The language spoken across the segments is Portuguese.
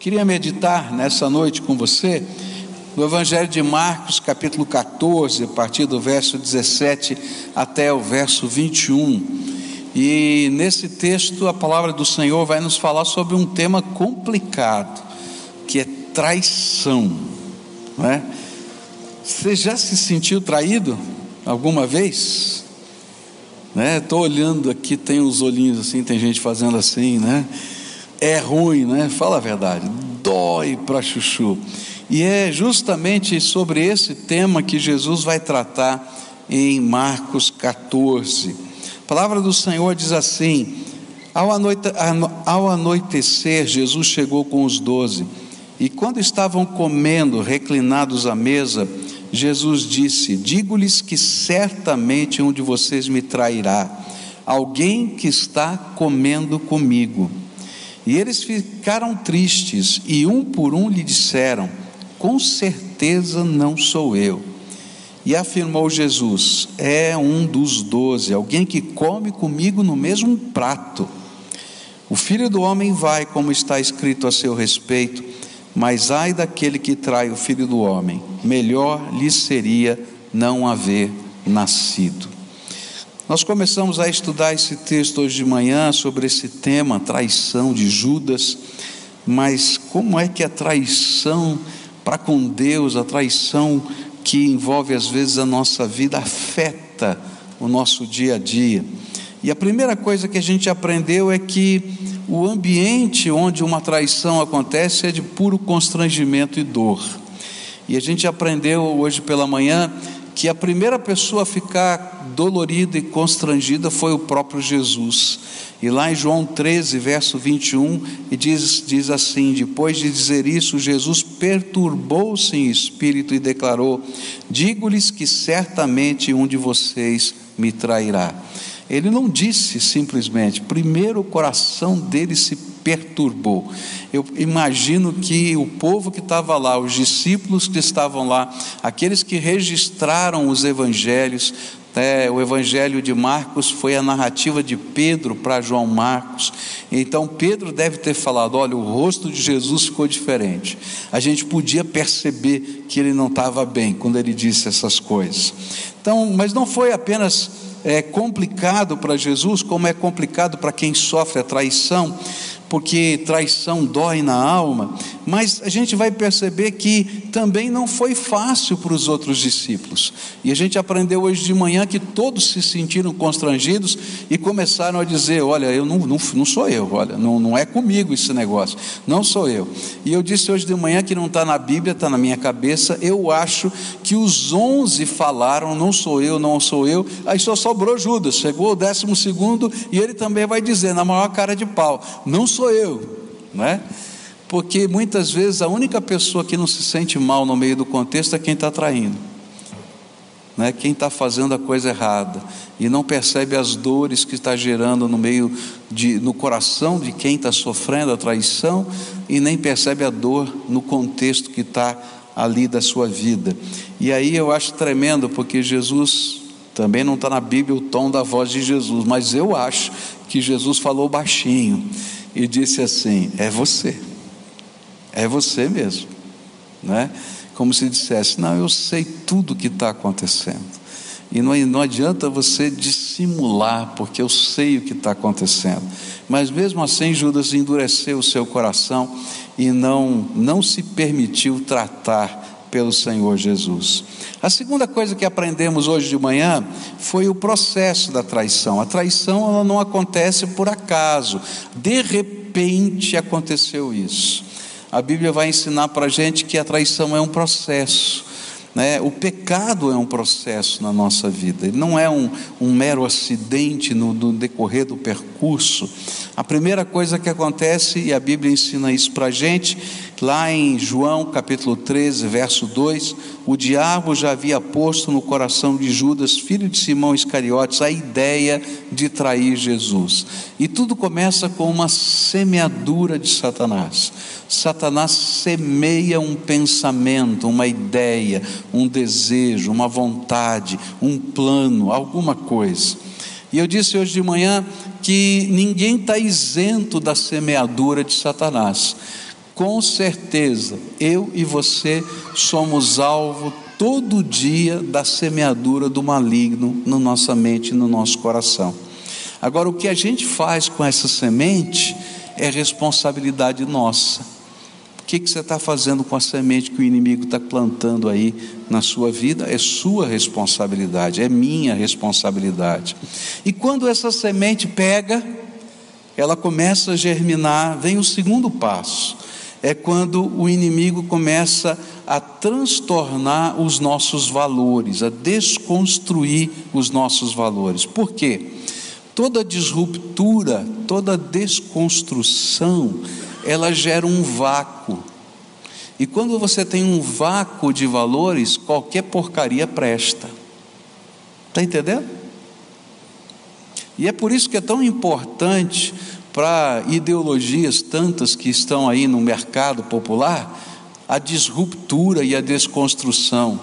Queria meditar nessa noite com você no Evangelho de Marcos, capítulo 14, a partir do verso 17 até o verso 21. E nesse texto a palavra do Senhor vai nos falar sobre um tema complicado, que é traição. Não é? Você já se sentiu traído alguma vez? Estou né? olhando aqui, tem uns olhinhos assim, tem gente fazendo assim, né? É ruim, né? Fala a verdade, dói para chuchu. E é justamente sobre esse tema que Jesus vai tratar em Marcos 14. A palavra do Senhor diz assim: ao, anoite, ao anoitecer, Jesus chegou com os doze, e quando estavam comendo, reclinados à mesa, Jesus disse: Digo-lhes que certamente um de vocês me trairá, alguém que está comendo comigo. E eles ficaram tristes, e um por um lhe disseram: Com certeza não sou eu. E afirmou Jesus: É um dos doze, alguém que come comigo no mesmo prato. O filho do homem vai, como está escrito a seu respeito, mas ai daquele que trai o filho do homem, melhor lhe seria não haver nascido. Nós começamos a estudar esse texto hoje de manhã sobre esse tema, traição de Judas, mas como é que a traição para com Deus, a traição que envolve às vezes a nossa vida, afeta o nosso dia a dia? E a primeira coisa que a gente aprendeu é que o ambiente onde uma traição acontece é de puro constrangimento e dor. E a gente aprendeu hoje pela manhã que a primeira pessoa a ficar dolorida e constrangida foi o próprio Jesus. E lá em João 13, verso 21, e diz, diz assim: Depois de dizer isso, Jesus perturbou-se em espírito e declarou: Digo-lhes que certamente um de vocês me trairá. Ele não disse simplesmente, primeiro o coração dele se perturbou. Eu imagino que o povo que estava lá, os discípulos que estavam lá, aqueles que registraram os evangelhos, é, o Evangelho de Marcos foi a narrativa de Pedro para João Marcos. Então Pedro deve ter falado: olha, o rosto de Jesus ficou diferente. A gente podia perceber que ele não estava bem quando ele disse essas coisas. Então, mas não foi apenas é, complicado para Jesus, como é complicado para quem sofre a traição porque traição dói na alma, mas a gente vai perceber que também não foi fácil para os outros discípulos. E a gente aprendeu hoje de manhã que todos se sentiram constrangidos e começaram a dizer: Olha, eu não, não, não sou eu, olha, não, não é comigo esse negócio, não sou eu. E eu disse hoje de manhã que não está na Bíblia, está na minha cabeça. Eu acho que os onze falaram: Não sou eu, não sou eu. Aí só sobrou Judas, chegou o décimo segundo e ele também vai dizer, na maior cara de pau: Não sou sou eu, não é? Porque muitas vezes a única pessoa que não se sente mal no meio do contexto é quem está traindo, não é? Quem está fazendo a coisa errada e não percebe as dores que está gerando no meio de, no coração de quem está sofrendo a traição e nem percebe a dor no contexto que está ali da sua vida. E aí eu acho tremendo porque Jesus também não está na Bíblia o tom da voz de Jesus, mas eu acho que Jesus falou baixinho e disse assim: É você, é você mesmo, né? Como se dissesse: Não, eu sei tudo o que está acontecendo. E não, não adianta você dissimular, porque eu sei o que está acontecendo. Mas mesmo assim, Judas endureceu o seu coração e não, não se permitiu tratar pelo Senhor Jesus. A segunda coisa que aprendemos hoje de manhã foi o processo da traição. A traição ela não acontece por acaso. De repente aconteceu isso. A Bíblia vai ensinar para a gente que a traição é um processo. Né? O pecado é um processo na nossa vida, ele não é um, um mero acidente no, no, decorrer do percurso. A primeira coisa que acontece, e a Bíblia ensina isso para a gente, lá em João capítulo 13, verso 2, o diabo já havia posto no coração de Judas, filho de Simão Iscariotes, a ideia de trair Jesus. E tudo começa com uma semeadura de Satanás. Satanás semeia um pensamento, uma ideia, um desejo, uma vontade, um plano, alguma coisa. E eu disse hoje de manhã que ninguém está isento da semeadura de Satanás. Com certeza, eu e você somos alvo todo dia da semeadura do maligno na nossa mente e no nosso coração. Agora, o que a gente faz com essa semente é responsabilidade nossa. O que, que você está fazendo com a semente que o inimigo está plantando aí na sua vida? É sua responsabilidade, é minha responsabilidade. E quando essa semente pega, ela começa a germinar, vem o segundo passo é quando o inimigo começa a transtornar os nossos valores, a desconstruir os nossos valores. Por quê? Toda disruptura, toda desconstrução, ela gera um vácuo. E quando você tem um vácuo de valores, qualquer porcaria presta. Está entendendo? E é por isso que é tão importante para ideologias tantas que estão aí no mercado popular, a disruptura e a desconstrução,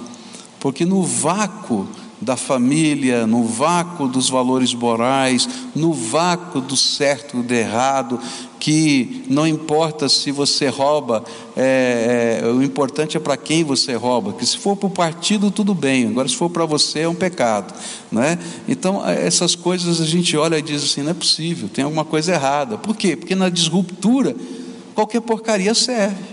porque no vácuo da família, no vácuo dos valores morais, no vácuo do certo e do errado, que não importa se você rouba, é, é, o importante é para quem você rouba, que se for para o partido, tudo bem, agora se for para você é um pecado. Não é? Então, essas coisas a gente olha e diz assim: não é possível, tem alguma coisa errada. Por quê? Porque na disruptura, qualquer porcaria serve.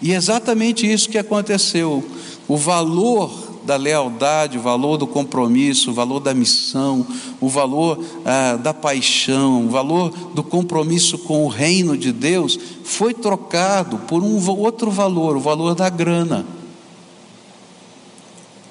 E é exatamente isso que aconteceu. O valor da lealdade, o valor do compromisso, o valor da missão, o valor ah, da paixão, o valor do compromisso com o reino de Deus, foi trocado por um outro valor, o valor da grana.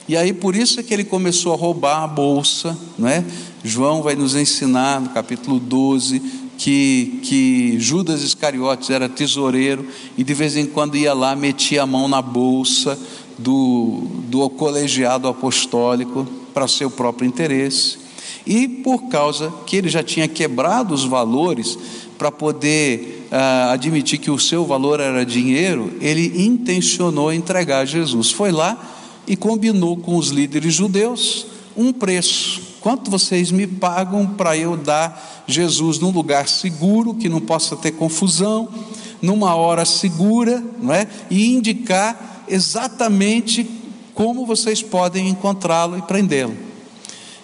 E aí por isso é que ele começou a roubar a bolsa, né? João vai nos ensinar no capítulo 12 que, que Judas Iscariotes era tesoureiro e de vez em quando ia lá, metia a mão na bolsa do, do colegiado apostólico para seu próprio interesse, e por causa que ele já tinha quebrado os valores para poder ah, admitir que o seu valor era dinheiro, ele intencionou entregar Jesus. Foi lá e combinou com os líderes judeus um preço. Quanto vocês me pagam para eu dar Jesus num lugar seguro, que não possa ter confusão, numa hora segura, não é? E indicar exatamente como vocês podem encontrá-lo e prendê-lo.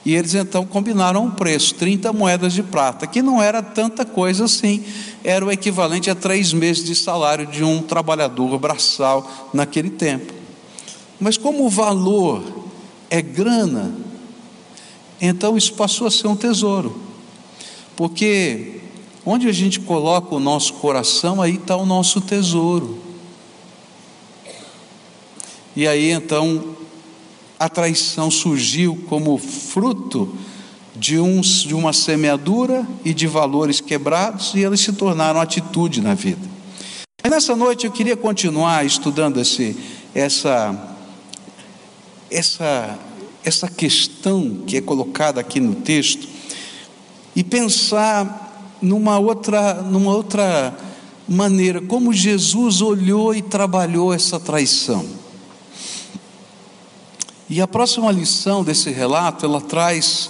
E eles então combinaram um preço, 30 moedas de prata, que não era tanta coisa assim, era o equivalente a três meses de salário de um trabalhador braçal naquele tempo. Mas como o valor é grana, então isso passou a ser um tesouro, porque onde a gente coloca o nosso coração, aí está o nosso tesouro. E aí então a traição surgiu como fruto de, uns, de uma semeadura e de valores quebrados, e eles se tornaram atitude na vida. E nessa noite eu queria continuar estudando esse, essa, essa, essa questão que é colocada aqui no texto e pensar numa outra, numa outra maneira, como Jesus olhou e trabalhou essa traição. E a próxima lição desse relato, ela traz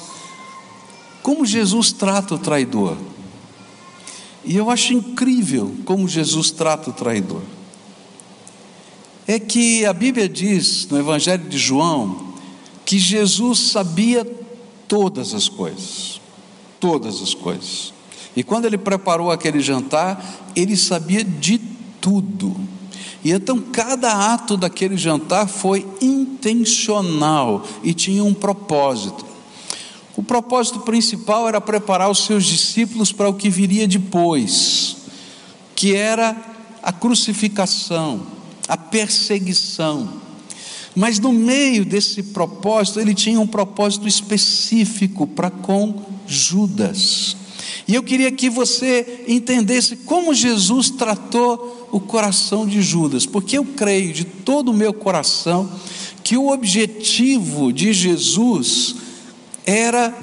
como Jesus trata o traidor. E eu acho incrível como Jesus trata o traidor. É que a Bíblia diz no Evangelho de João que Jesus sabia todas as coisas, todas as coisas. E quando ele preparou aquele jantar, ele sabia de tudo. E então cada ato daquele jantar foi intencional e tinha um propósito. O propósito principal era preparar os seus discípulos para o que viria depois, que era a crucificação, a perseguição. Mas no meio desse propósito, ele tinha um propósito específico para com Judas. E eu queria que você entendesse como Jesus tratou o coração de Judas, porque eu creio de todo o meu coração que o objetivo de Jesus era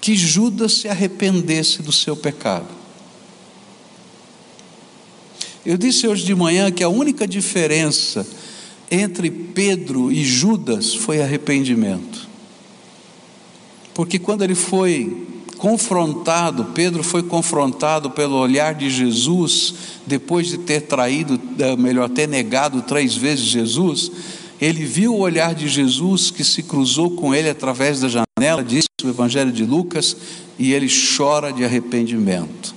que Judas se arrependesse do seu pecado. Eu disse hoje de manhã que a única diferença entre Pedro e Judas foi arrependimento. Porque quando ele foi confrontado, Pedro foi confrontado pelo olhar de Jesus, depois de ter traído, eh, melhor, ter negado três vezes Jesus, ele viu o olhar de Jesus que se cruzou com ele através da janela, disse o Evangelho de Lucas, e ele chora de arrependimento.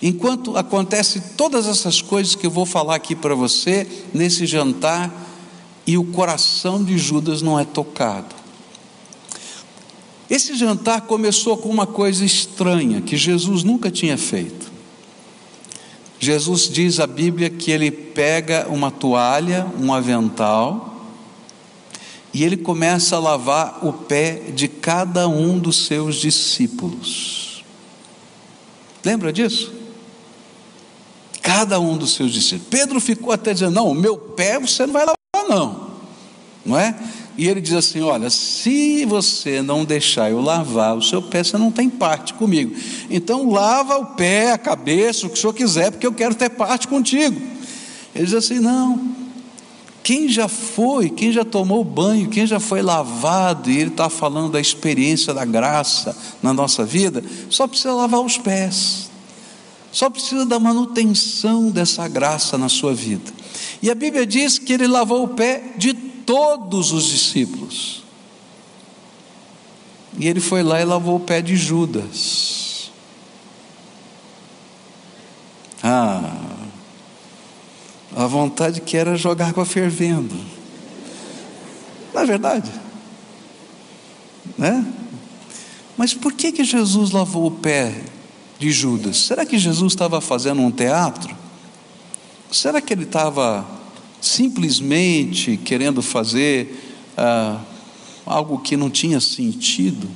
Enquanto acontece todas essas coisas que eu vou falar aqui para você nesse jantar, e o coração de Judas não é tocado. Esse jantar começou com uma coisa estranha que Jesus nunca tinha feito. Jesus diz a Bíblia que ele pega uma toalha, um avental, e ele começa a lavar o pé de cada um dos seus discípulos. Lembra disso? Cada um dos seus discípulos. Pedro ficou até dizendo: Não, o meu pé você não vai lavar, não. Não é? E ele diz assim: Olha, se você não deixar eu lavar o seu pé, você não tem parte comigo. Então lava o pé, a cabeça, o que o senhor quiser, porque eu quero ter parte contigo. Ele diz assim: Não, quem já foi, quem já tomou banho, quem já foi lavado, e ele está falando da experiência da graça na nossa vida, só precisa lavar os pés, só precisa da manutenção dessa graça na sua vida. E a Bíblia diz que ele lavou o pé de todos os discípulos. E ele foi lá e lavou o pé de Judas. Ah, a vontade que era jogar água fervendo. Não é verdade? Né? Mas por que, que Jesus lavou o pé de Judas? Será que Jesus estava fazendo um teatro? Será que ele estava simplesmente querendo fazer ah, algo que não tinha sentido?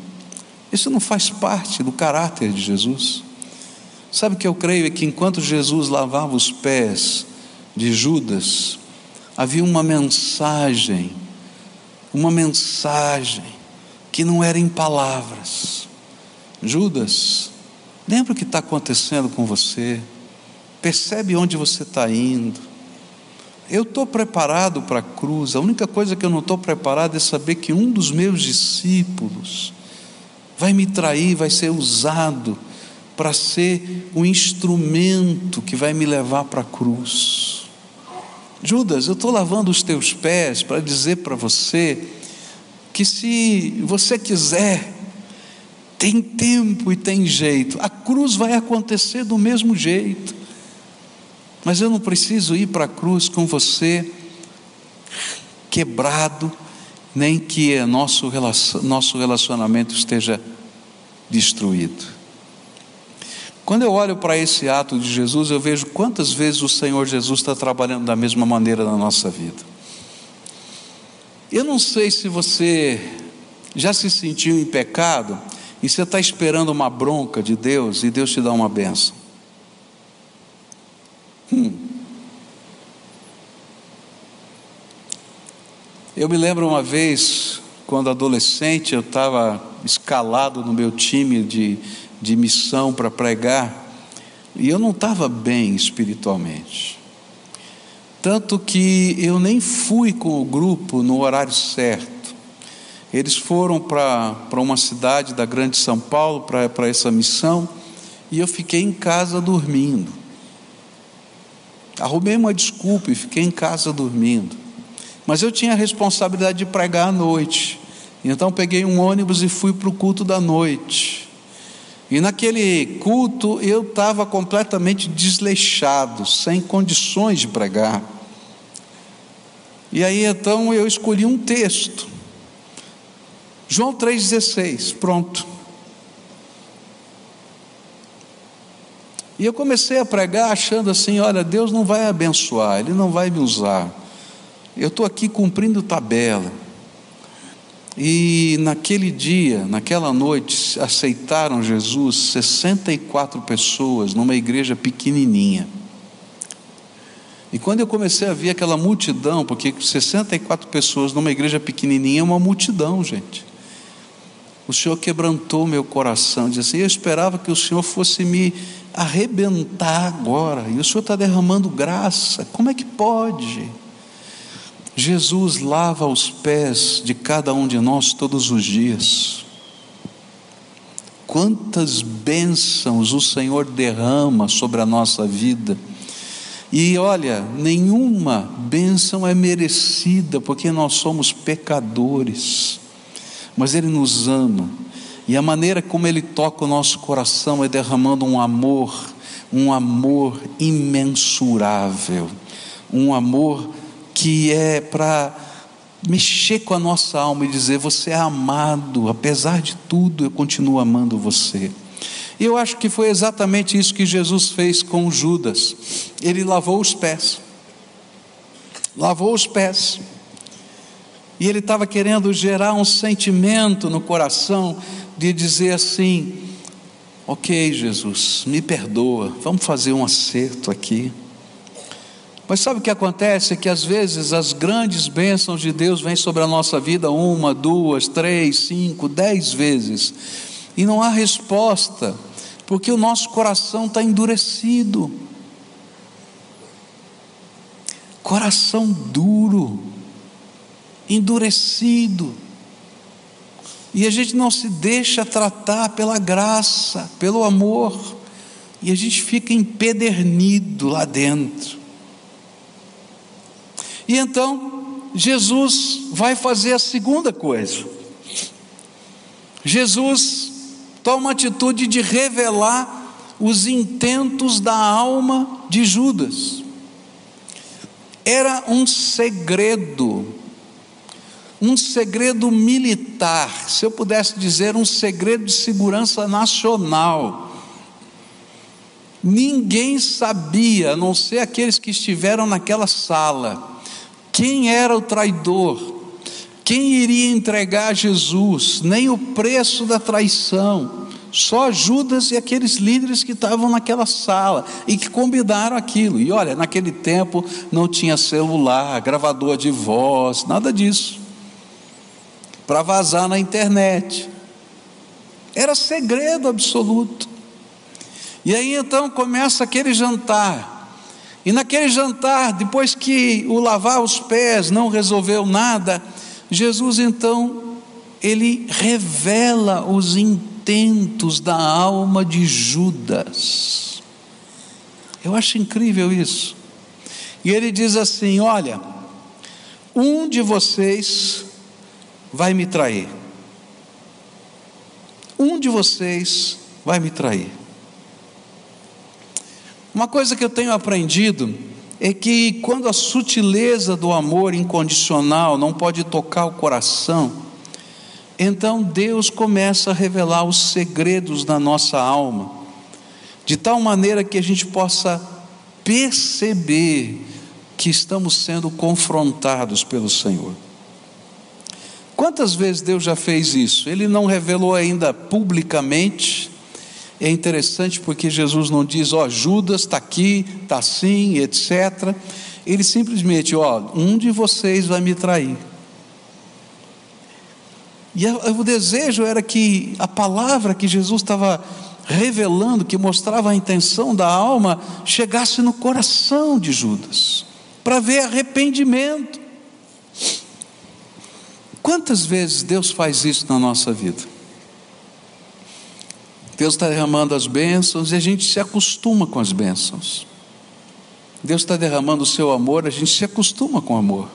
Isso não faz parte do caráter de Jesus. Sabe o que eu creio é que enquanto Jesus lavava os pés de Judas, havia uma mensagem, uma mensagem que não era em palavras. Judas, lembra o que está acontecendo com você? Percebe onde você está indo? Eu estou preparado para a cruz, a única coisa que eu não estou preparado é saber que um dos meus discípulos vai me trair, vai ser usado para ser o instrumento que vai me levar para a cruz. Judas, eu estou lavando os teus pés para dizer para você que se você quiser, tem tempo e tem jeito, a cruz vai acontecer do mesmo jeito, mas eu não preciso ir para a cruz com você quebrado, nem que nosso relacionamento esteja destruído. Quando eu olho para esse ato de Jesus, eu vejo quantas vezes o Senhor Jesus está trabalhando da mesma maneira na nossa vida. Eu não sei se você já se sentiu em pecado e você está esperando uma bronca de Deus e Deus te dá uma benção. Hum. Eu me lembro uma vez, quando adolescente, eu estava escalado no meu time de de missão para pregar, e eu não estava bem espiritualmente. Tanto que eu nem fui com o grupo no horário certo. Eles foram para uma cidade da Grande São Paulo para essa missão, e eu fiquei em casa dormindo. Arrumei uma desculpa e fiquei em casa dormindo. Mas eu tinha a responsabilidade de pregar à noite. Então peguei um ônibus e fui para o culto da noite. E naquele culto eu estava completamente desleixado, sem condições de pregar. E aí então eu escolhi um texto. João 3,16, pronto. E eu comecei a pregar achando assim: olha, Deus não vai abençoar, Ele não vai me usar. Eu estou aqui cumprindo tabela. E naquele dia, naquela noite, aceitaram Jesus 64 pessoas numa igreja pequenininha. E quando eu comecei a ver aquela multidão, porque 64 pessoas numa igreja pequenininha é uma multidão, gente. O Senhor quebrantou meu coração, disse assim: Eu esperava que o Senhor fosse me arrebentar agora, e o Senhor está derramando graça, como é que pode? Jesus lava os pés de cada um de nós todos os dias. quantas bênçãos o Senhor derrama sobre a nossa vida. E olha, nenhuma bênção é merecida, porque nós somos pecadores, mas Ele nos ama, e a maneira como Ele toca o nosso coração é derramando um amor, um amor imensurável, um amor que é para mexer com a nossa alma e dizer: Você é amado, apesar de tudo, eu continuo amando você. E eu acho que foi exatamente isso que Jesus fez com Judas. Ele lavou os pés. Lavou os pés. E ele estava querendo gerar um sentimento no coração de dizer assim: Ok, Jesus, me perdoa, vamos fazer um acerto aqui. Mas sabe o que acontece? É que às vezes as grandes bênçãos de Deus vêm sobre a nossa vida uma, duas, três, cinco, dez vezes, e não há resposta, porque o nosso coração está endurecido. Coração duro, endurecido, e a gente não se deixa tratar pela graça, pelo amor, e a gente fica empedernido lá dentro. E então, Jesus vai fazer a segunda coisa. Jesus toma a atitude de revelar os intentos da alma de Judas. Era um segredo, um segredo militar, se eu pudesse dizer, um segredo de segurança nacional. Ninguém sabia, a não ser aqueles que estiveram naquela sala quem era o traidor, quem iria entregar Jesus, nem o preço da traição, só Judas e aqueles líderes que estavam naquela sala e que combinaram aquilo. E olha, naquele tempo não tinha celular, gravador de voz, nada disso, para vazar na internet. Era segredo absoluto. E aí então começa aquele jantar. E naquele jantar, depois que o lavar os pés não resolveu nada, Jesus então, ele revela os intentos da alma de Judas. Eu acho incrível isso. E ele diz assim: Olha, um de vocês vai me trair. Um de vocês vai me trair. Uma coisa que eu tenho aprendido é que quando a sutileza do amor incondicional não pode tocar o coração, então Deus começa a revelar os segredos da nossa alma, de tal maneira que a gente possa perceber que estamos sendo confrontados pelo Senhor. Quantas vezes Deus já fez isso? Ele não revelou ainda publicamente, é interessante porque Jesus não diz, ó, Judas está aqui, está assim, etc. Ele simplesmente, ó, um de vocês vai me trair. E o desejo era que a palavra que Jesus estava revelando, que mostrava a intenção da alma, chegasse no coração de Judas, para ver arrependimento. Quantas vezes Deus faz isso na nossa vida? Deus está derramando as bênçãos e a gente se acostuma com as bênçãos. Deus está derramando o seu amor, a gente se acostuma com o amor.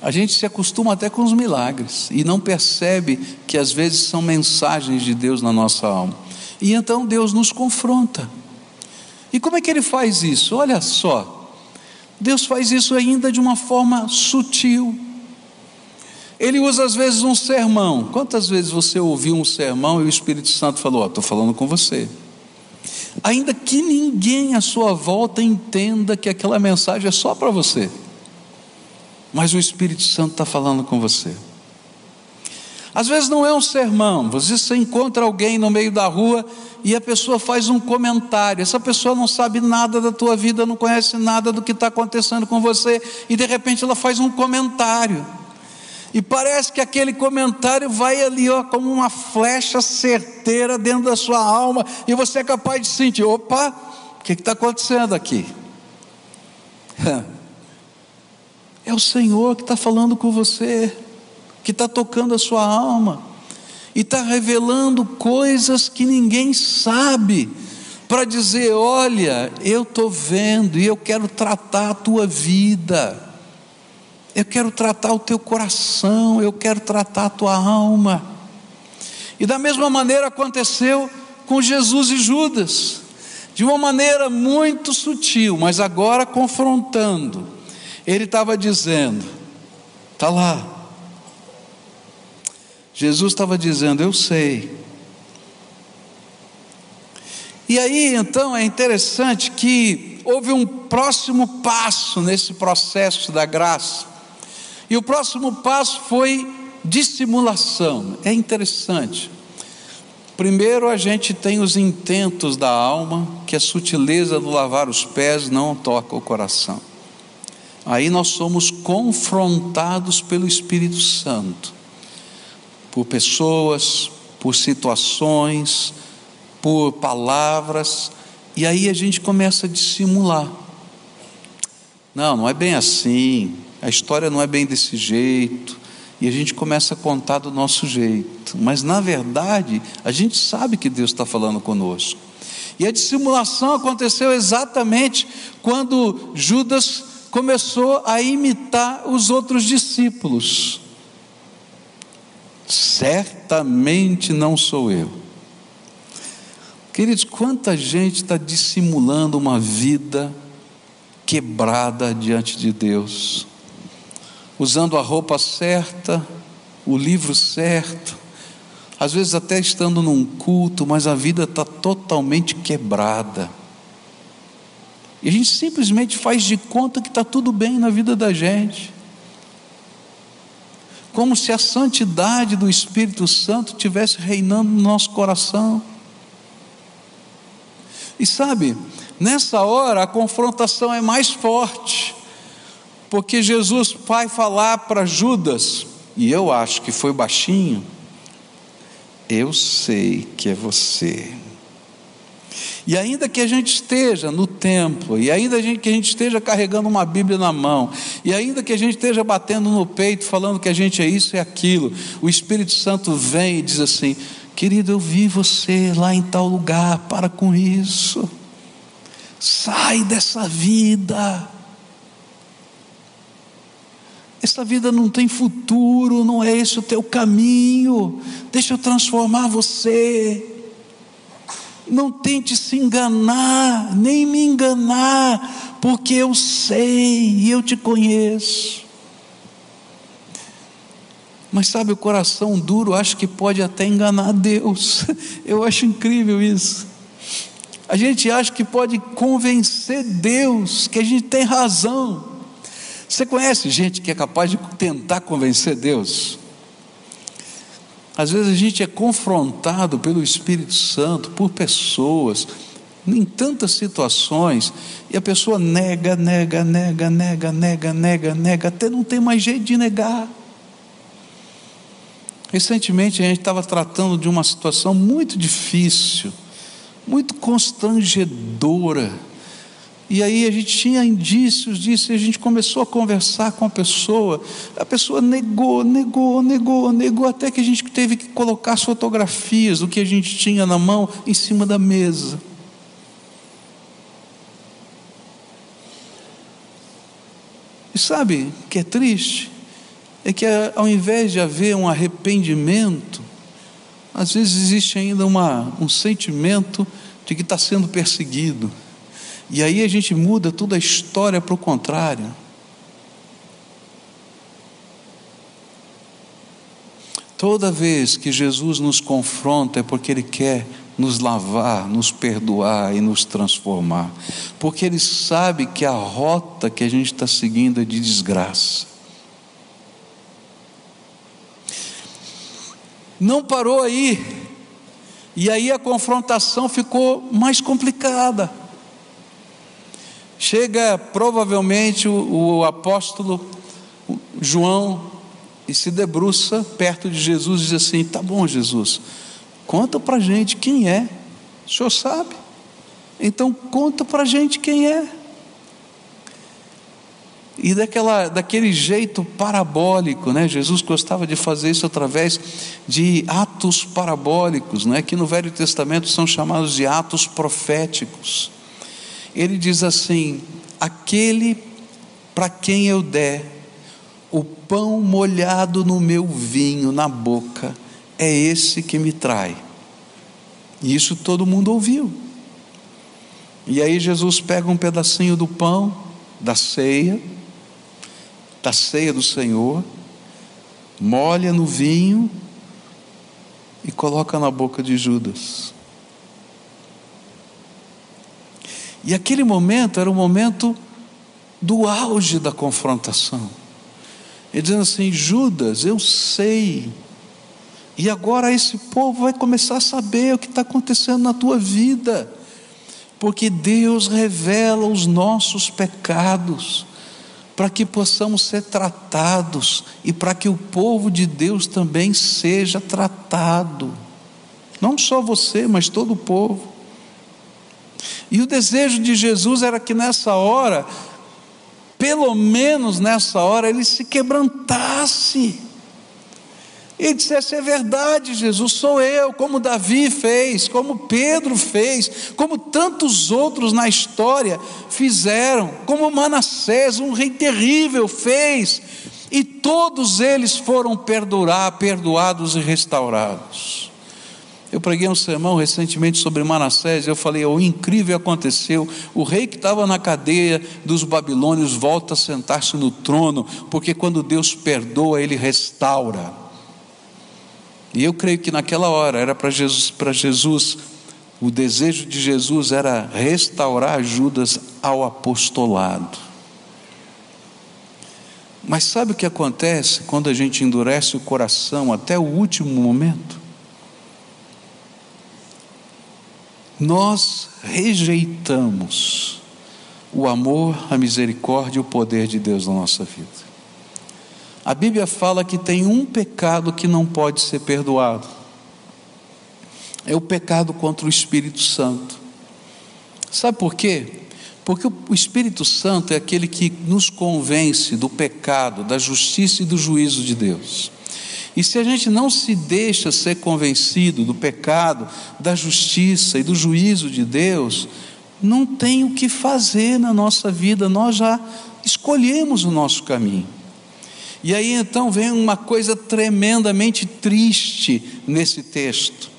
A gente se acostuma até com os milagres e não percebe que às vezes são mensagens de Deus na nossa alma. E então Deus nos confronta. E como é que ele faz isso? Olha só. Deus faz isso ainda de uma forma sutil. Ele usa às vezes um sermão. Quantas vezes você ouviu um sermão e o Espírito Santo falou: Estou falando com você. Ainda que ninguém à sua volta entenda que aquela mensagem é só para você, mas o Espírito Santo está falando com você. Às vezes não é um sermão, você encontra alguém no meio da rua e a pessoa faz um comentário. Essa pessoa não sabe nada da tua vida, não conhece nada do que está acontecendo com você, e de repente ela faz um comentário. E parece que aquele comentário vai ali, ó, como uma flecha certeira dentro da sua alma, e você é capaz de sentir: opa, o que está acontecendo aqui? É o Senhor que está falando com você, que está tocando a sua alma. e está revelando coisas que ninguém sabe, para dizer: olha, eu estou vendo e eu quero tratar a tua vida, eu quero tratar o teu coração, eu quero tratar a tua alma. E da mesma maneira aconteceu com Jesus e Judas, de uma maneira muito sutil, mas agora confrontando. Ele estava dizendo: está lá, Jesus estava dizendo: Eu sei. E aí então é interessante que houve um próximo passo nesse processo da graça. E o próximo passo foi dissimulação. É interessante. Primeiro a gente tem os intentos da alma, que a sutileza do lavar os pés não toca o coração. Aí nós somos confrontados pelo Espírito Santo por pessoas, por situações, por palavras, e aí a gente começa a dissimular. Não, não é bem assim, a história não é bem desse jeito, e a gente começa a contar do nosso jeito, mas na verdade a gente sabe que Deus está falando conosco. E a dissimulação aconteceu exatamente quando Judas começou a imitar os outros discípulos certamente não sou eu. Queridos, quanta gente está dissimulando uma vida quebrada diante de Deus, usando a roupa certa, o livro certo, às vezes até estando num culto, mas a vida está totalmente quebrada. E a gente simplesmente faz de conta que está tudo bem na vida da gente como se a santidade do Espírito Santo tivesse reinando no nosso coração. E sabe, nessa hora a confrontação é mais forte, porque Jesus vai falar para Judas, e eu acho que foi baixinho, eu sei que é você. E ainda que a gente esteja no templo, e ainda que a gente esteja carregando uma Bíblia na mão, e ainda que a gente esteja batendo no peito, falando que a gente é isso e aquilo, o Espírito Santo vem e diz assim: querido, eu vi você lá em tal lugar, para com isso, sai dessa vida. Essa vida não tem futuro, não é esse o teu caminho. Deixa eu transformar você. Não tente se enganar, nem me enganar, porque eu sei e eu te conheço. Mas sabe, o coração duro acho que pode até enganar Deus. Eu acho incrível isso. A gente acha que pode convencer Deus que a gente tem razão. Você conhece gente que é capaz de tentar convencer Deus? Às vezes a gente é confrontado pelo Espírito Santo, por pessoas, em tantas situações, e a pessoa nega, nega, nega, nega, nega, nega, nega, até não tem mais jeito de negar. Recentemente a gente estava tratando de uma situação muito difícil, muito constrangedora e aí a gente tinha indícios disso, e a gente começou a conversar com a pessoa. A pessoa negou, negou, negou, negou, até que a gente teve que colocar as fotografias do que a gente tinha na mão em cima da mesa. E sabe o que é triste? É que ao invés de haver um arrependimento, às vezes existe ainda uma, um sentimento de que está sendo perseguido e aí a gente muda toda a história para o contrário. Toda vez que Jesus nos confronta é porque Ele quer nos lavar, nos perdoar e nos transformar, porque Ele sabe que a rota que a gente está seguindo é de desgraça. Não parou aí, e aí a confrontação ficou mais complicada. Chega provavelmente o, o apóstolo João e se debruça perto de Jesus e diz assim: Tá bom, Jesus, conta para gente quem é. O senhor sabe? Então conta para gente quem é. e daquela, daquele jeito parabólico, né? Jesus gostava de fazer isso através de atos parabólicos, né? que no Velho Testamento são chamados de atos proféticos. Ele diz assim: aquele para quem eu der o pão molhado no meu vinho na boca, é esse que me trai. E isso todo mundo ouviu. E aí Jesus pega um pedacinho do pão, da ceia, da ceia do Senhor, molha no vinho e coloca na boca de Judas. E aquele momento era o momento do auge da confrontação. Ele dizendo assim: Judas, eu sei. E agora esse povo vai começar a saber o que está acontecendo na tua vida, porque Deus revela os nossos pecados para que possamos ser tratados e para que o povo de Deus também seja tratado. Não só você, mas todo o povo. E o desejo de Jesus era que nessa hora, pelo menos nessa hora, ele se quebrantasse e dissesse: é verdade, Jesus, sou eu, como Davi fez, como Pedro fez, como tantos outros na história fizeram, como Manassés, um rei terrível, fez, e todos eles foram perdoar, perdoados e restaurados. Eu preguei um sermão recentemente sobre Manassés, eu falei: o incrível aconteceu, o rei que estava na cadeia dos babilônios volta a sentar-se no trono, porque quando Deus perdoa, ele restaura. E eu creio que naquela hora era para Jesus, para Jesus, o desejo de Jesus era restaurar Judas ao apostolado. Mas sabe o que acontece quando a gente endurece o coração até o último momento? Nós rejeitamos o amor, a misericórdia e o poder de Deus na nossa vida. A Bíblia fala que tem um pecado que não pode ser perdoado. É o pecado contra o Espírito Santo. Sabe por quê? Porque o Espírito Santo é aquele que nos convence do pecado, da justiça e do juízo de Deus. E se a gente não se deixa ser convencido do pecado, da justiça e do juízo de Deus, não tem o que fazer na nossa vida, nós já escolhemos o nosso caminho. E aí então vem uma coisa tremendamente triste nesse texto.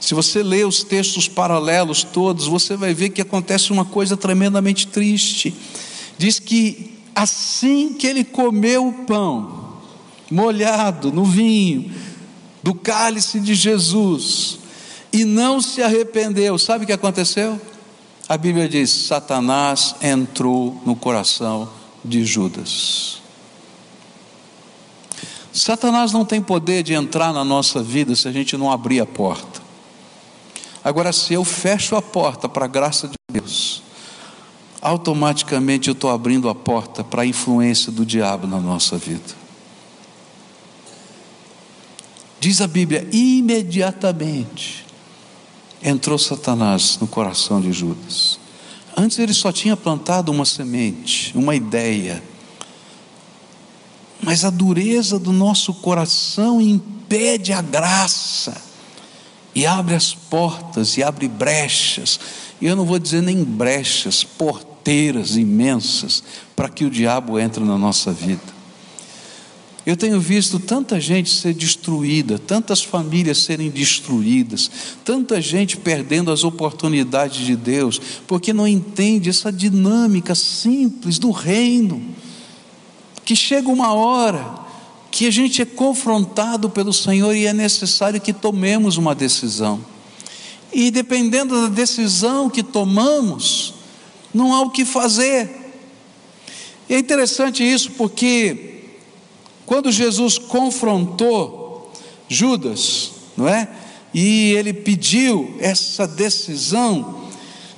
Se você lê os textos paralelos todos, você vai ver que acontece uma coisa tremendamente triste. Diz que assim que ele comeu o pão, molhado no vinho, do cálice de Jesus, e não se arrependeu, sabe o que aconteceu? A Bíblia diz: Satanás entrou no coração de Judas. Satanás não tem poder de entrar na nossa vida se a gente não abrir a porta. Agora, se eu fecho a porta para a graça de Deus, automaticamente eu estou abrindo a porta para a influência do diabo na nossa vida. Diz a Bíblia, imediatamente entrou Satanás no coração de Judas. Antes ele só tinha plantado uma semente, uma ideia mas a dureza do nosso coração impede a graça e abre as portas e abre brechas. E eu não vou dizer nem brechas, porteiras imensas para que o diabo entre na nossa vida. Eu tenho visto tanta gente ser destruída, tantas famílias serem destruídas, tanta gente perdendo as oportunidades de Deus, porque não entende essa dinâmica simples do reino que chega uma hora que a gente é confrontado pelo Senhor e é necessário que tomemos uma decisão. E dependendo da decisão que tomamos, não há o que fazer. E é interessante isso porque quando Jesus confrontou Judas, não é? E ele pediu essa decisão,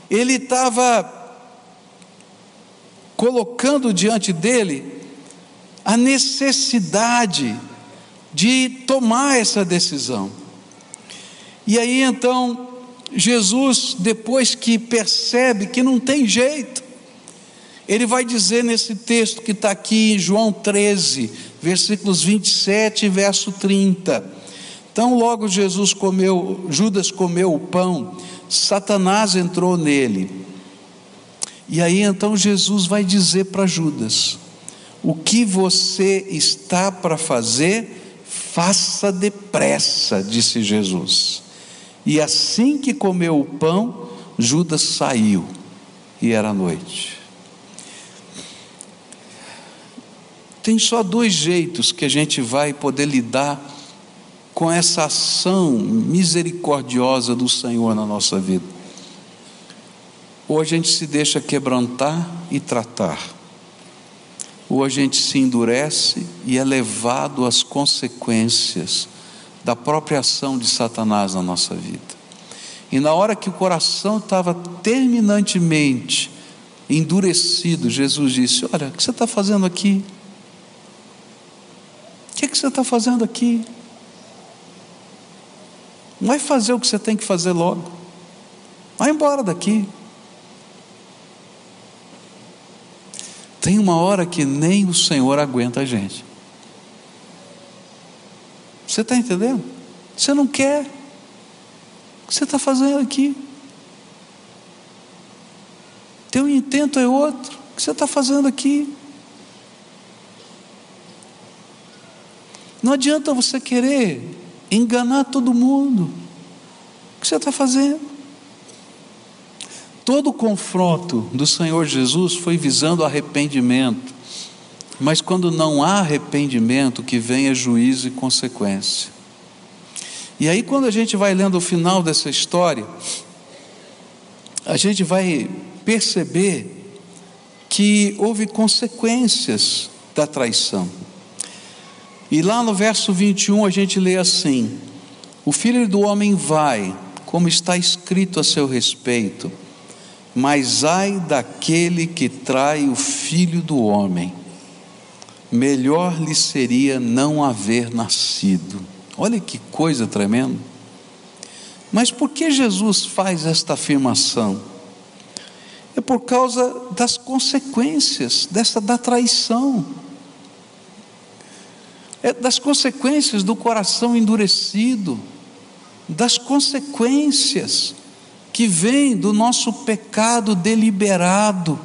ele estava colocando diante dele a necessidade de tomar essa decisão. E aí então, Jesus, depois que percebe que não tem jeito, Ele vai dizer nesse texto que está aqui em João 13, versículos 27 e verso 30. Então, logo Jesus comeu, Judas comeu o pão, Satanás entrou nele. E aí então Jesus vai dizer para Judas: O que você está para fazer, faça depressa, disse Jesus. E assim que comeu o pão, Judas saiu, e era noite. Tem só dois jeitos que a gente vai poder lidar com essa ação misericordiosa do Senhor na nossa vida. Ou a gente se deixa quebrantar e tratar, ou a gente se endurece e é levado às consequências da própria ação de Satanás na nossa vida. E na hora que o coração estava terminantemente endurecido, Jesus disse: Olha, o que você está fazendo aqui? Que, que você está fazendo aqui? Vai fazer o que você tem que fazer logo. Vai embora daqui. Tem uma hora que nem o Senhor aguenta a gente. Você está entendendo? Você não quer. O que você está fazendo aqui? Teu intento é outro. O que você está fazendo aqui? Não adianta você querer enganar todo mundo. O que você está fazendo? Todo o confronto do Senhor Jesus foi visando arrependimento, mas quando não há arrependimento, que vem é juízo e consequência. E aí, quando a gente vai lendo o final dessa história, a gente vai perceber que houve consequências da traição. E lá no verso 21 a gente lê assim: O filho do homem vai, como está escrito a seu respeito, mas ai daquele que trai o filho do homem, melhor lhe seria não haver nascido. Olha que coisa tremenda. Mas por que Jesus faz esta afirmação? É por causa das consequências dessa da traição é das consequências do coração endurecido, das consequências que vêm do nosso pecado deliberado,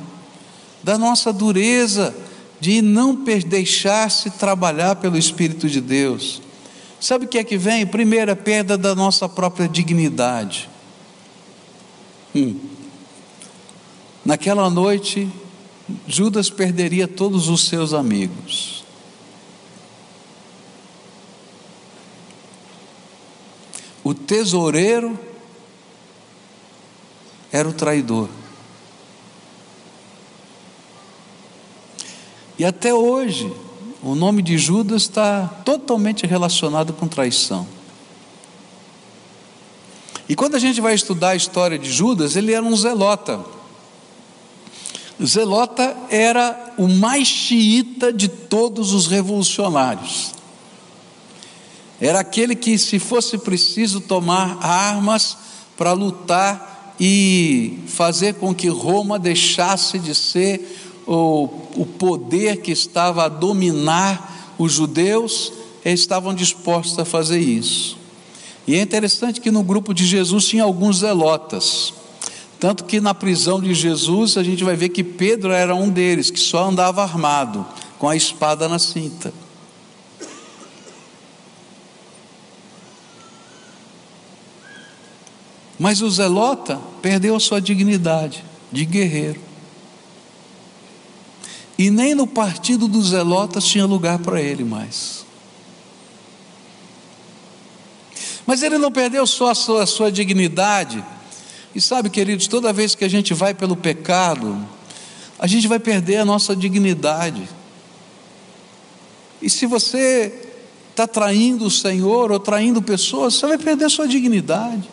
da nossa dureza de não deixar-se trabalhar pelo Espírito de Deus. Sabe o que é que vem? Primeiro, a perda da nossa própria dignidade. Hum. Naquela noite, Judas perderia todos os seus amigos. O tesoureiro era o traidor. E até hoje, o nome de Judas está totalmente relacionado com traição. E quando a gente vai estudar a história de Judas, ele era um zelota. Zelota era o mais xiita de todos os revolucionários. Era aquele que, se fosse preciso tomar armas para lutar e fazer com que Roma deixasse de ser o, o poder que estava a dominar os judeus, eles estavam dispostos a fazer isso. E é interessante que no grupo de Jesus tinha alguns zelotas. Tanto que na prisão de Jesus a gente vai ver que Pedro era um deles, que só andava armado, com a espada na cinta. Mas o zelota perdeu a sua dignidade de guerreiro. E nem no partido dos zelotas tinha lugar para ele mais. Mas ele não perdeu só a sua, a sua dignidade. E sabe, queridos, toda vez que a gente vai pelo pecado, a gente vai perder a nossa dignidade. E se você está traindo o Senhor ou traindo pessoas, você vai perder a sua dignidade.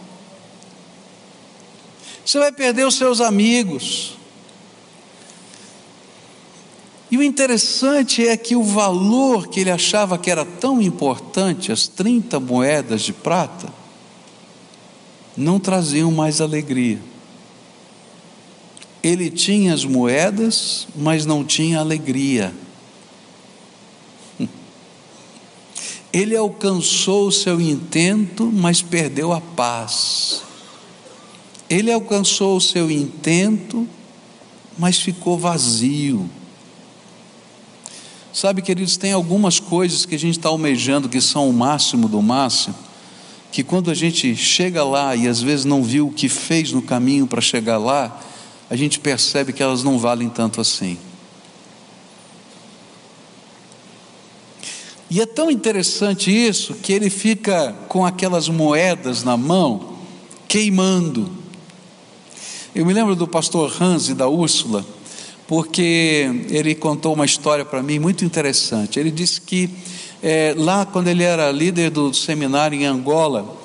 Você vai perder os seus amigos. E o interessante é que o valor que ele achava que era tão importante, as 30 moedas de prata, não traziam mais alegria. Ele tinha as moedas, mas não tinha alegria. Ele alcançou o seu intento, mas perdeu a paz. Ele alcançou o seu intento, mas ficou vazio. Sabe, queridos, tem algumas coisas que a gente está almejando que são o máximo do máximo, que quando a gente chega lá e às vezes não viu o que fez no caminho para chegar lá, a gente percebe que elas não valem tanto assim. E é tão interessante isso que ele fica com aquelas moedas na mão, queimando. Eu me lembro do pastor Hans e da Úrsula, porque ele contou uma história para mim muito interessante. Ele disse que é, lá, quando ele era líder do seminário em Angola,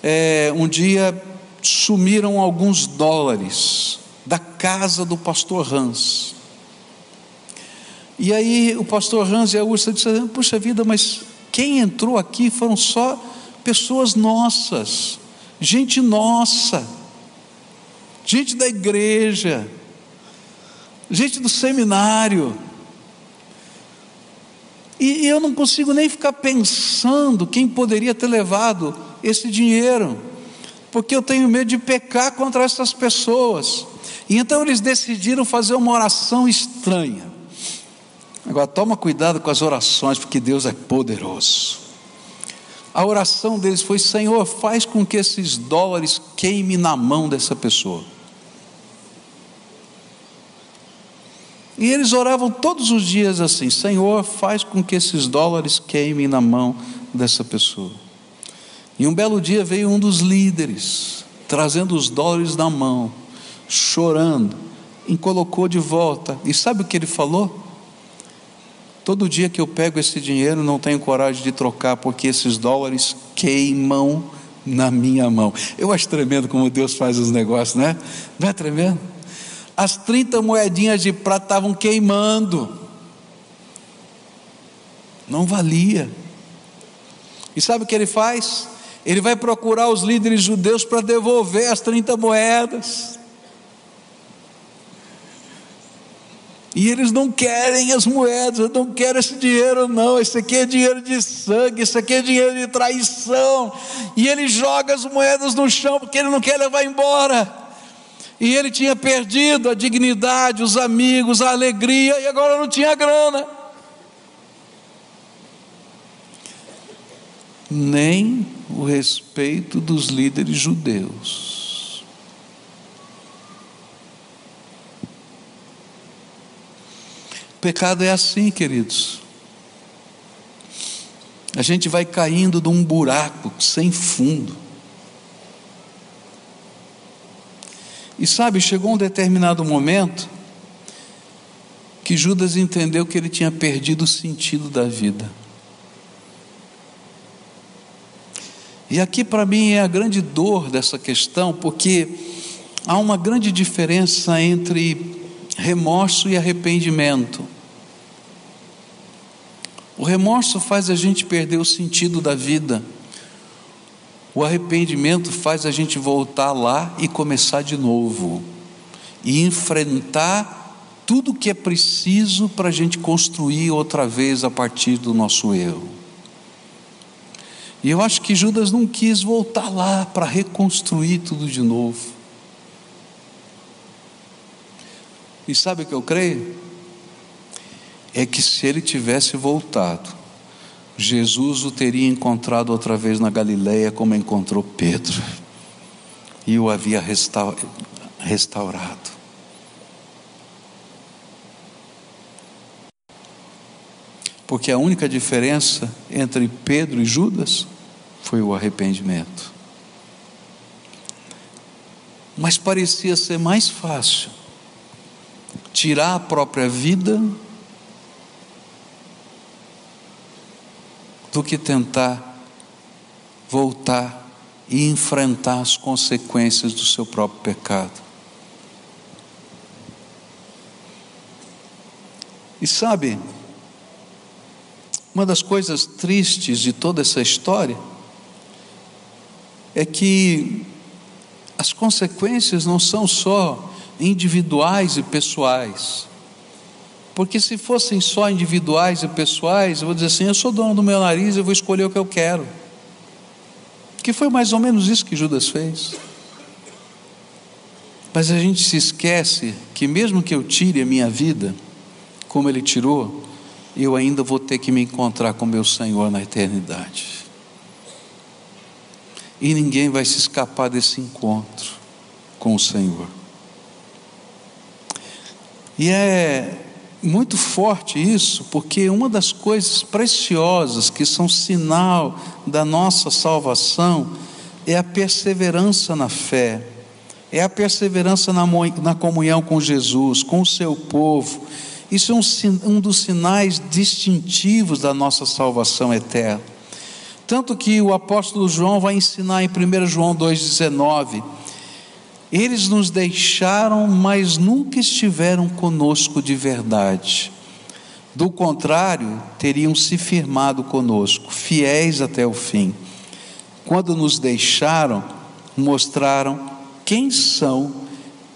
é, um dia sumiram alguns dólares da casa do pastor Hans. E aí o pastor Hans e a Úrsula disseram: Puxa vida, mas quem entrou aqui foram só pessoas nossas, gente nossa, gente da igreja, gente do seminário. E eu não consigo nem ficar pensando quem poderia ter levado esse dinheiro, porque eu tenho medo de pecar contra essas pessoas. E então eles decidiram fazer uma oração estranha. Agora toma cuidado com as orações, porque Deus é poderoso. A oração deles foi: Senhor, faz com que esses dólares queimem na mão dessa pessoa. E eles oravam todos os dias assim: Senhor, faz com que esses dólares queimem na mão dessa pessoa. E um belo dia veio um dos líderes, trazendo os dólares na mão, chorando, e colocou de volta. E sabe o que ele falou? Todo dia que eu pego esse dinheiro, não tenho coragem de trocar, porque esses dólares queimam na minha mão. Eu acho tremendo como Deus faz os negócios, né? Não é tremendo? As 30 moedinhas de prata estavam queimando. Não valia. E sabe o que ele faz? Ele vai procurar os líderes judeus para devolver as 30 moedas. E eles não querem as moedas, não querem esse dinheiro, não. Esse aqui é dinheiro de sangue, esse aqui é dinheiro de traição. E ele joga as moedas no chão porque ele não quer levar embora. E ele tinha perdido a dignidade, os amigos, a alegria, e agora não tinha grana. Nem o respeito dos líderes judeus. pecado é assim, queridos. A gente vai caindo de um buraco sem fundo. E sabe, chegou um determinado momento que Judas entendeu que ele tinha perdido o sentido da vida. E aqui para mim é a grande dor dessa questão, porque há uma grande diferença entre remorso e arrependimento. O remorso faz a gente perder o sentido da vida. O arrependimento faz a gente voltar lá e começar de novo. E enfrentar tudo que é preciso para a gente construir outra vez a partir do nosso erro. E eu acho que Judas não quis voltar lá para reconstruir tudo de novo. E sabe o que eu creio? é que se ele tivesse voltado, Jesus o teria encontrado outra vez na Galileia, como encontrou Pedro, e o havia restaurado. Porque a única diferença entre Pedro e Judas foi o arrependimento. Mas parecia ser mais fácil tirar a própria vida do que tentar voltar e enfrentar as consequências do seu próprio pecado. E sabe, uma das coisas tristes de toda essa história é que as consequências não são só individuais e pessoais. Porque se fossem só individuais e pessoais, eu vou dizer assim: eu sou dono do meu nariz, eu vou escolher o que eu quero. Que foi mais ou menos isso que Judas fez. Mas a gente se esquece que, mesmo que eu tire a minha vida, como ele tirou, eu ainda vou ter que me encontrar com meu Senhor na eternidade. E ninguém vai se escapar desse encontro com o Senhor. E é muito forte isso, porque uma das coisas preciosas que são sinal da nossa salvação é a perseverança na fé, é a perseverança na, na comunhão com Jesus, com o seu povo. Isso é um, um dos sinais distintivos da nossa salvação eterna. Tanto que o apóstolo João vai ensinar em 1 João 2,19: Eles nos deixaram, mas nunca estiveram conosco de verdade. Do contrário, teriam se firmado conosco, fiéis até o fim. Quando nos deixaram, mostraram quem são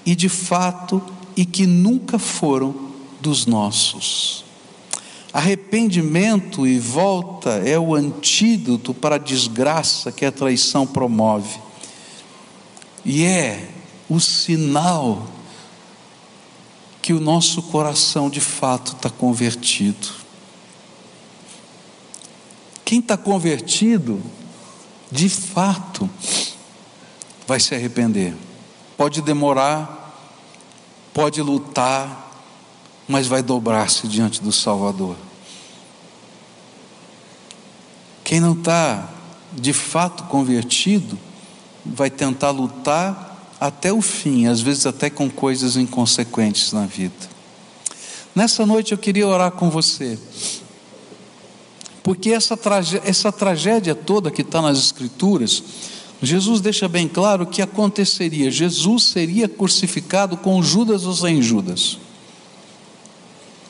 e de fato e que nunca foram dos nossos. Arrependimento e volta é o antídoto para a desgraça que a traição promove. E é o sinal que o nosso coração de fato está convertido. Quem está convertido, de fato, vai se arrepender. Pode demorar, pode lutar, mas vai dobrar-se diante do Salvador. Quem não está de fato convertido, vai tentar lutar até o fim, às vezes até com coisas inconsequentes na vida. Nessa noite eu queria orar com você, porque essa, tragédia, essa tragédia toda que está nas Escrituras, Jesus deixa bem claro que aconteceria: Jesus seria crucificado com Judas ou sem Judas.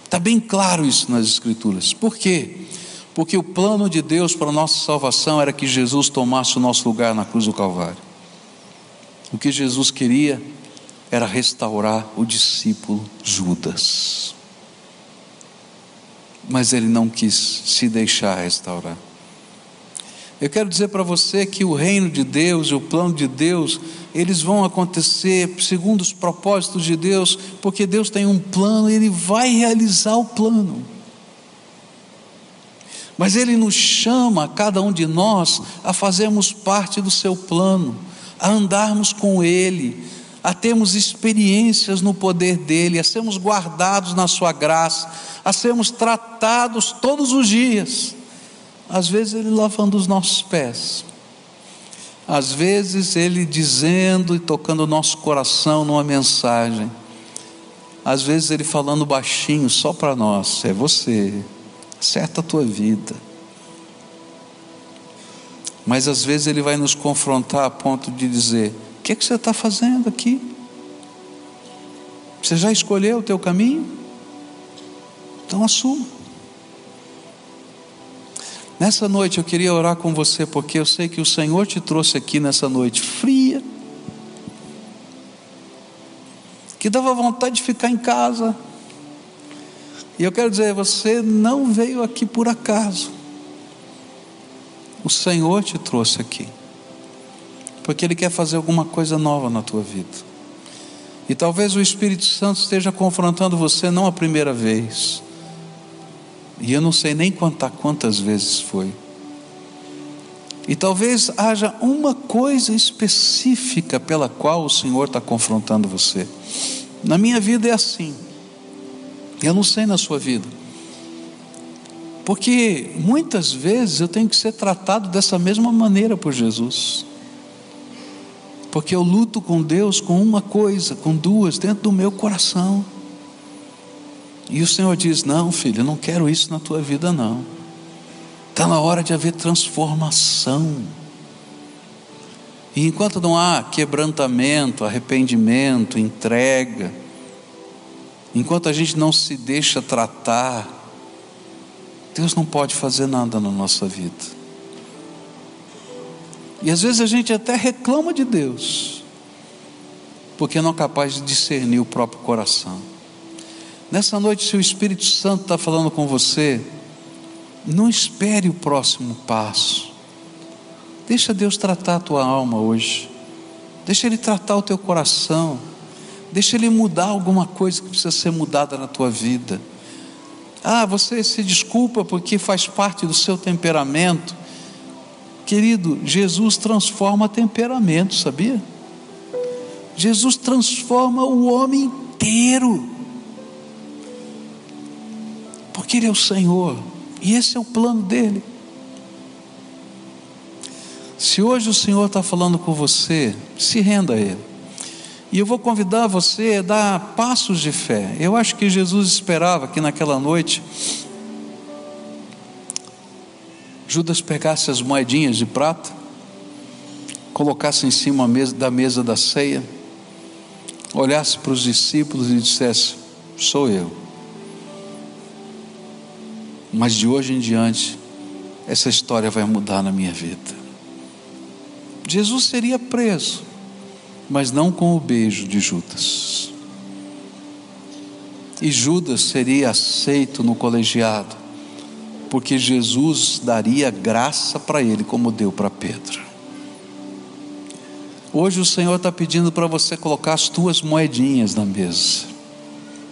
Está bem claro isso nas Escrituras. Por quê? Porque o plano de Deus para a nossa salvação era que Jesus tomasse o nosso lugar na cruz do Calvário. O que Jesus queria era restaurar o discípulo Judas. Mas ele não quis se deixar restaurar. Eu quero dizer para você que o reino de Deus e o plano de Deus, eles vão acontecer segundo os propósitos de Deus, porque Deus tem um plano e Ele vai realizar o plano. Mas Ele nos chama, cada um de nós, a fazermos parte do seu plano, a andarmos com Ele, a termos experiências no poder dEle, a sermos guardados na Sua graça, a sermos tratados todos os dias. Às vezes ele lavando os nossos pés, às vezes ele dizendo e tocando o nosso coração numa mensagem, às vezes ele falando baixinho só para nós: é você, acerta a tua vida. Mas às vezes ele vai nos confrontar a ponto de dizer: o que, é que você está fazendo aqui? Você já escolheu o teu caminho? Então assuma. Nessa noite eu queria orar com você, porque eu sei que o Senhor te trouxe aqui nessa noite fria, que dava vontade de ficar em casa. E eu quero dizer, você não veio aqui por acaso. O Senhor te trouxe aqui, porque Ele quer fazer alguma coisa nova na tua vida. E talvez o Espírito Santo esteja confrontando você não a primeira vez e eu não sei nem contar quantas vezes foi. E talvez haja uma coisa específica pela qual o Senhor está confrontando você. Na minha vida é assim. Eu não sei na sua vida. Porque muitas vezes eu tenho que ser tratado dessa mesma maneira por Jesus. Porque eu luto com Deus com uma coisa, com duas, dentro do meu coração. E o Senhor diz: Não, filho, eu não quero isso na tua vida, não. Está na hora de haver transformação. E enquanto não há quebrantamento, arrependimento, entrega, enquanto a gente não se deixa tratar, Deus não pode fazer nada na nossa vida. E às vezes a gente até reclama de Deus. porque não é capaz de discernir o próprio coração. Nessa noite, se o Espírito Santo está falando com você, não espere o próximo passo. Deixa Deus tratar a tua alma hoje. Deixa Ele tratar o teu coração. Deixa Ele mudar alguma coisa que precisa ser mudada na tua vida. Ah, você se desculpa porque faz parte do seu temperamento. Querido, Jesus transforma temperamento, sabia? Jesus transforma o homem inteiro. Porque Ele é o Senhor. E esse é o plano dele. Se hoje o Senhor está falando com você, se renda a Ele. E eu vou convidar você a dar passos de fé. Eu acho que Jesus esperava que naquela noite Judas pegasse as moedinhas de prata, colocasse em cima da mesa da ceia, olhasse para os discípulos e dissesse: Sou eu. Mas de hoje em diante, essa história vai mudar na minha vida. Jesus seria preso, mas não com o beijo de Judas. E Judas seria aceito no colegiado, porque Jesus daria graça para ele, como deu para Pedro. Hoje o Senhor está pedindo para você colocar as tuas moedinhas na mesa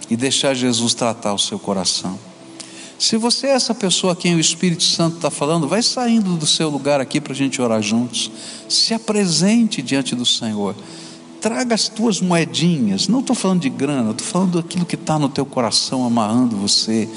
e deixar Jesus tratar o seu coração. Se você é essa pessoa a quem o Espírito Santo está falando, vai saindo do seu lugar aqui para a gente orar juntos. Se apresente diante do Senhor. Traga as tuas moedinhas. Não estou falando de grana, estou falando daquilo que está no teu coração amarrando você.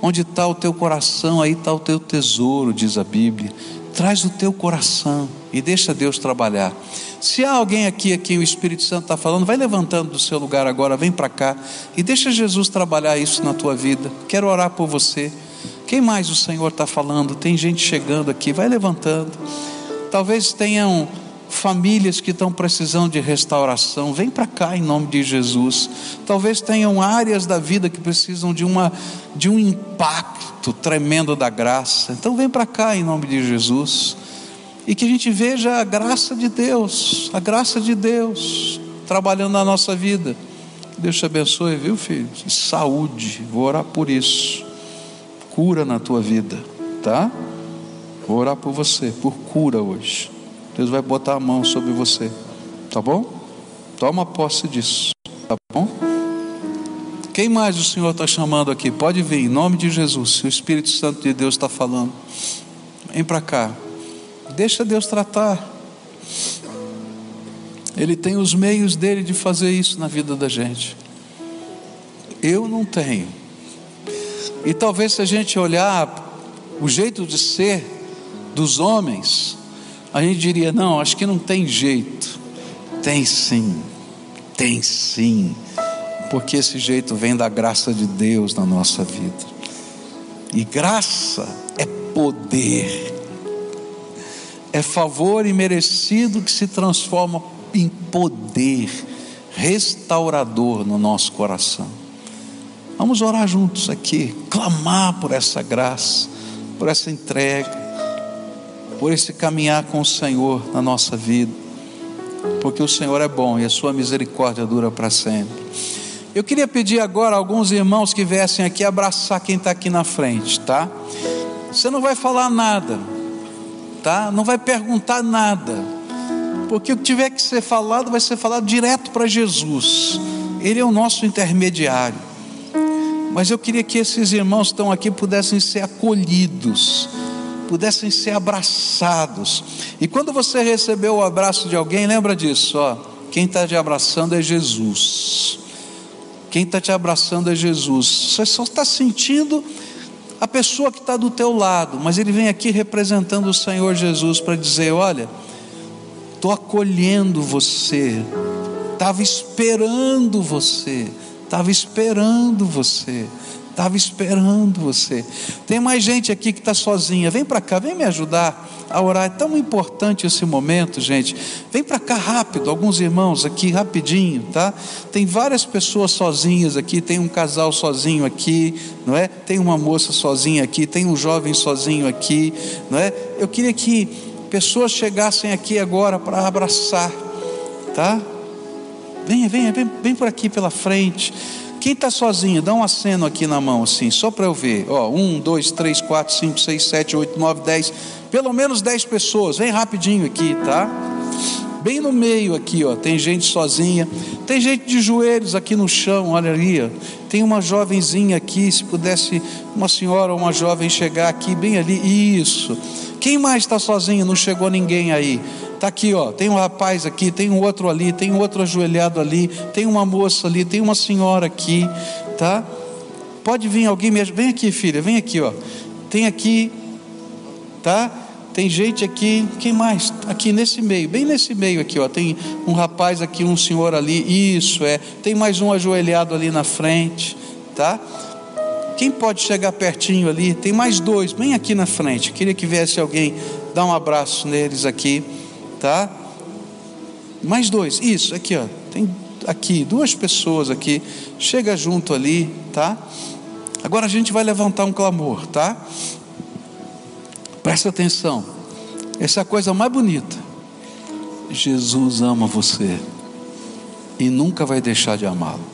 Onde está o teu coração, aí está o teu tesouro, diz a Bíblia. Traz o teu coração e deixa Deus trabalhar. Se há alguém aqui a quem o Espírito Santo está falando, vai levantando do seu lugar agora, vem para cá e deixa Jesus trabalhar isso na tua vida. Quero orar por você. Quem mais o Senhor está falando? Tem gente chegando aqui, vai levantando. Talvez tenham famílias que estão precisando de restauração, vem para cá em nome de Jesus. Talvez tenham áreas da vida que precisam de, uma, de um impacto tremendo da graça, então vem para cá em nome de Jesus e que a gente veja a graça de Deus, a graça de Deus trabalhando na nossa vida. Deus te abençoe, viu, filho? Saúde, vou orar por isso. Cura na tua vida, tá? Vou orar por você, por cura hoje. Deus vai botar a mão sobre você, tá bom? Toma posse disso, tá bom? Quem mais o Senhor está chamando aqui? Pode vir, em nome de Jesus. O Espírito Santo de Deus está falando, vem para cá. Deixa Deus tratar. Ele tem os meios dele de fazer isso na vida da gente. Eu não tenho. E talvez se a gente olhar o jeito de ser dos homens, a gente diria: não, acho que não tem jeito. Tem sim, tem sim, porque esse jeito vem da graça de Deus na nossa vida. E graça é poder é favor imerecido que se transforma em poder restaurador no nosso coração. Vamos orar juntos aqui, clamar por essa graça, por essa entrega, por esse caminhar com o Senhor na nossa vida, porque o Senhor é bom e a sua misericórdia dura para sempre. Eu queria pedir agora a alguns irmãos que viessem aqui abraçar quem está aqui na frente, tá? Você não vai falar nada, tá? Não vai perguntar nada, porque o que tiver que ser falado vai ser falado direto para Jesus. Ele é o nosso intermediário. Mas eu queria que esses irmãos que estão aqui pudessem ser acolhidos, pudessem ser abraçados. E quando você recebeu o abraço de alguém, lembra disso, ó. Quem está te abraçando é Jesus. Quem está te abraçando é Jesus. Você só está sentindo a pessoa que está do teu lado, mas ele vem aqui representando o Senhor Jesus para dizer: olha, estou acolhendo você, estava esperando você, estava esperando você. Estava esperando você. Tem mais gente aqui que está sozinha. Vem para cá, vem me ajudar a orar. É tão importante esse momento, gente. Vem para cá rápido, alguns irmãos aqui, rapidinho, tá? Tem várias pessoas sozinhas aqui. Tem um casal sozinho aqui, não é? Tem uma moça sozinha aqui. Tem um jovem sozinho aqui, não é? Eu queria que pessoas chegassem aqui agora para abraçar, tá? Venha, venha, vem, vem por aqui pela frente. Quem está sozinho, dá um aceno aqui na mão, assim, só para eu ver. Ó, um, dois, três, quatro, cinco, seis, sete, oito, nove, dez. Pelo menos dez pessoas. Vem rapidinho aqui, tá? Bem no meio aqui, ó. Tem gente sozinha. Tem gente de joelhos aqui no chão, olha ali. Ó. Tem uma jovenzinha aqui. Se pudesse uma senhora ou uma jovem chegar aqui, bem ali. Isso. Quem mais está sozinho? Não chegou ninguém aí. Está aqui, ó. Tem um rapaz aqui, tem um outro ali, tem um outro ajoelhado ali, tem uma moça ali, tem uma senhora aqui, tá? Pode vir alguém mesmo. Vem aqui, filha, vem aqui, ó. Tem aqui, tá? Tem gente aqui, quem mais? Aqui nesse meio, bem nesse meio aqui, ó. Tem um rapaz aqui, um senhor ali. Isso é. Tem mais um ajoelhado ali na frente, tá? Quem pode chegar pertinho ali? Tem mais dois, bem aqui na frente. Queria que viesse alguém dar um abraço neles aqui tá? Mais dois, isso, aqui, ó. Tem aqui duas pessoas aqui. Chega junto ali, tá? Agora a gente vai levantar um clamor, tá? Presta atenção. Essa é a coisa mais bonita. Jesus ama você e nunca vai deixar de amá-lo.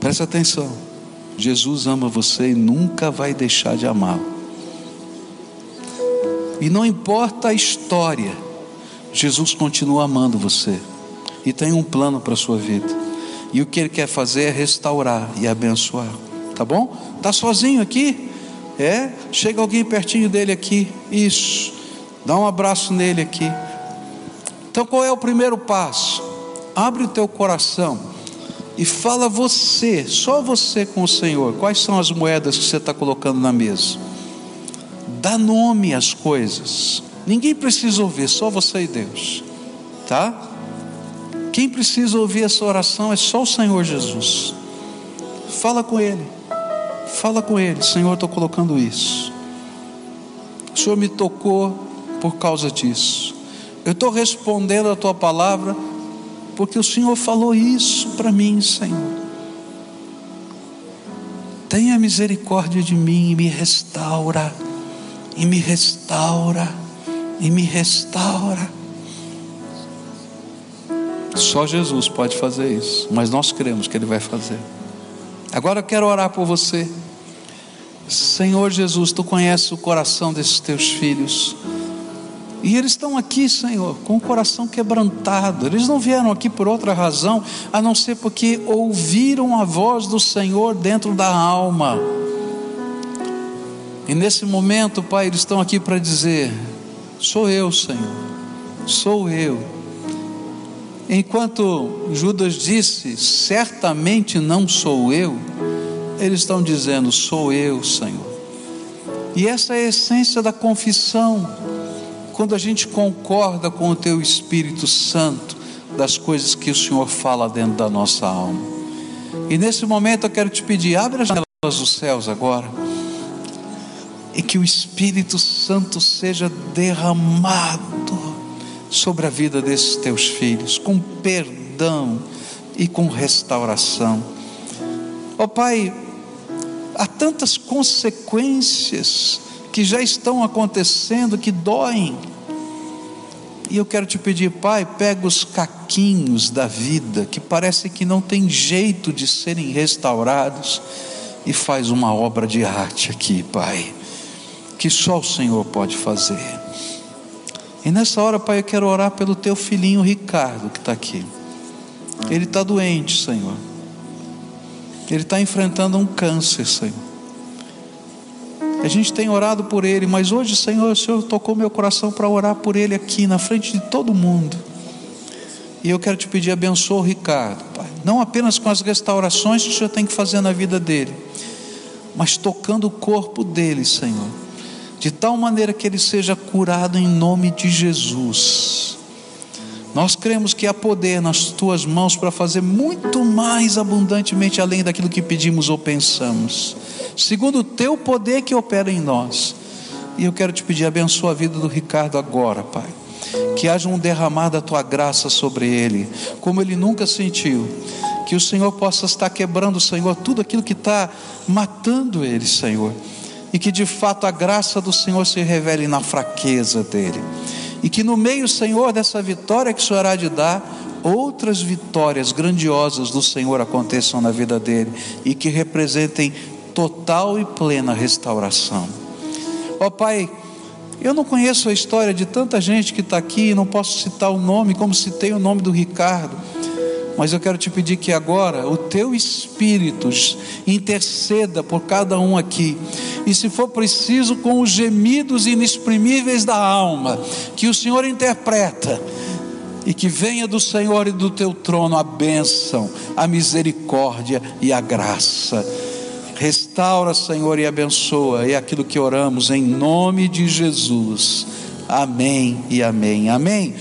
Presta atenção. Jesus ama você e nunca vai deixar de amá-lo. E não importa a história, Jesus continua amando você e tem um plano para a sua vida. E o que ele quer fazer é restaurar e abençoar. Tá bom? Tá sozinho aqui? É? Chega alguém pertinho dele aqui. Isso. Dá um abraço nele aqui. Então qual é o primeiro passo? Abre o teu coração e fala você, só você com o Senhor. Quais são as moedas que você está colocando na mesa? Dá nome às coisas. Ninguém precisa ouvir, só você e Deus, tá? Quem precisa ouvir essa oração é só o Senhor Jesus. Fala com Ele, fala com Ele, Senhor, estou colocando isso. O Senhor me tocou por causa disso. Eu estou respondendo a tua palavra porque o Senhor falou isso para mim, Senhor. Tenha misericórdia de mim e me restaura e me restaura, e me restaura. Só Jesus pode fazer isso, mas nós cremos que Ele vai fazer. Agora eu quero orar por você. Senhor Jesus, tu conheces o coração desses teus filhos. E eles estão aqui, Senhor, com o coração quebrantado. Eles não vieram aqui por outra razão, a não ser porque ouviram a voz do Senhor dentro da alma. E nesse momento, Pai, eles estão aqui para dizer: Sou eu, Senhor, sou eu. Enquanto Judas disse: Certamente não sou eu, eles estão dizendo: Sou eu, Senhor. E essa é a essência da confissão, quando a gente concorda com o Teu Espírito Santo das coisas que o Senhor fala dentro da nossa alma. E nesse momento eu quero te pedir: abre as janelas dos céus agora e que o Espírito Santo seja derramado sobre a vida desses teus filhos, com perdão e com restauração. Ó oh, Pai, há tantas consequências que já estão acontecendo que doem. E eu quero te pedir, Pai, pega os caquinhos da vida que parece que não tem jeito de serem restaurados e faz uma obra de arte aqui, Pai que só o Senhor pode fazer. E nessa hora, Pai, eu quero orar pelo teu filhinho Ricardo que está aqui. Ele está doente, Senhor. Ele está enfrentando um câncer, Senhor. A gente tem orado por ele, mas hoje, Senhor, o Senhor tocou meu coração para orar por ele aqui, na frente de todo mundo. E eu quero te pedir, abençoa o Ricardo, Pai. Não apenas com as restaurações que o Senhor tem que fazer na vida dele, mas tocando o corpo dele, Senhor de tal maneira que ele seja curado em nome de Jesus. Nós cremos que há poder nas tuas mãos para fazer muito mais abundantemente além daquilo que pedimos ou pensamos, segundo o teu poder que opera em nós. E eu quero te pedir, abençoa a vida do Ricardo agora, Pai. Que haja um derramar da tua graça sobre ele, como ele nunca sentiu. Que o Senhor possa estar quebrando, Senhor, tudo aquilo que está matando ele, Senhor e que de fato a graça do Senhor se revele na fraqueza dele. e que no meio, Senhor, dessa vitória que o Senhor há de dar, outras vitórias grandiosas do Senhor aconteçam na vida dele e que representem total e plena restauração. Ó oh, Pai, eu não conheço a história de tanta gente que está aqui, não posso citar o nome, como citei o nome do Ricardo, mas eu quero te pedir que agora o teu Espírito interceda por cada um aqui, e se for preciso, com os gemidos inexprimíveis da alma, que o Senhor interpreta, e que venha do Senhor e do teu trono a bênção, a misericórdia e a graça. Restaura, Senhor, e abençoa, é aquilo que oramos em nome de Jesus. Amém e amém. Amém.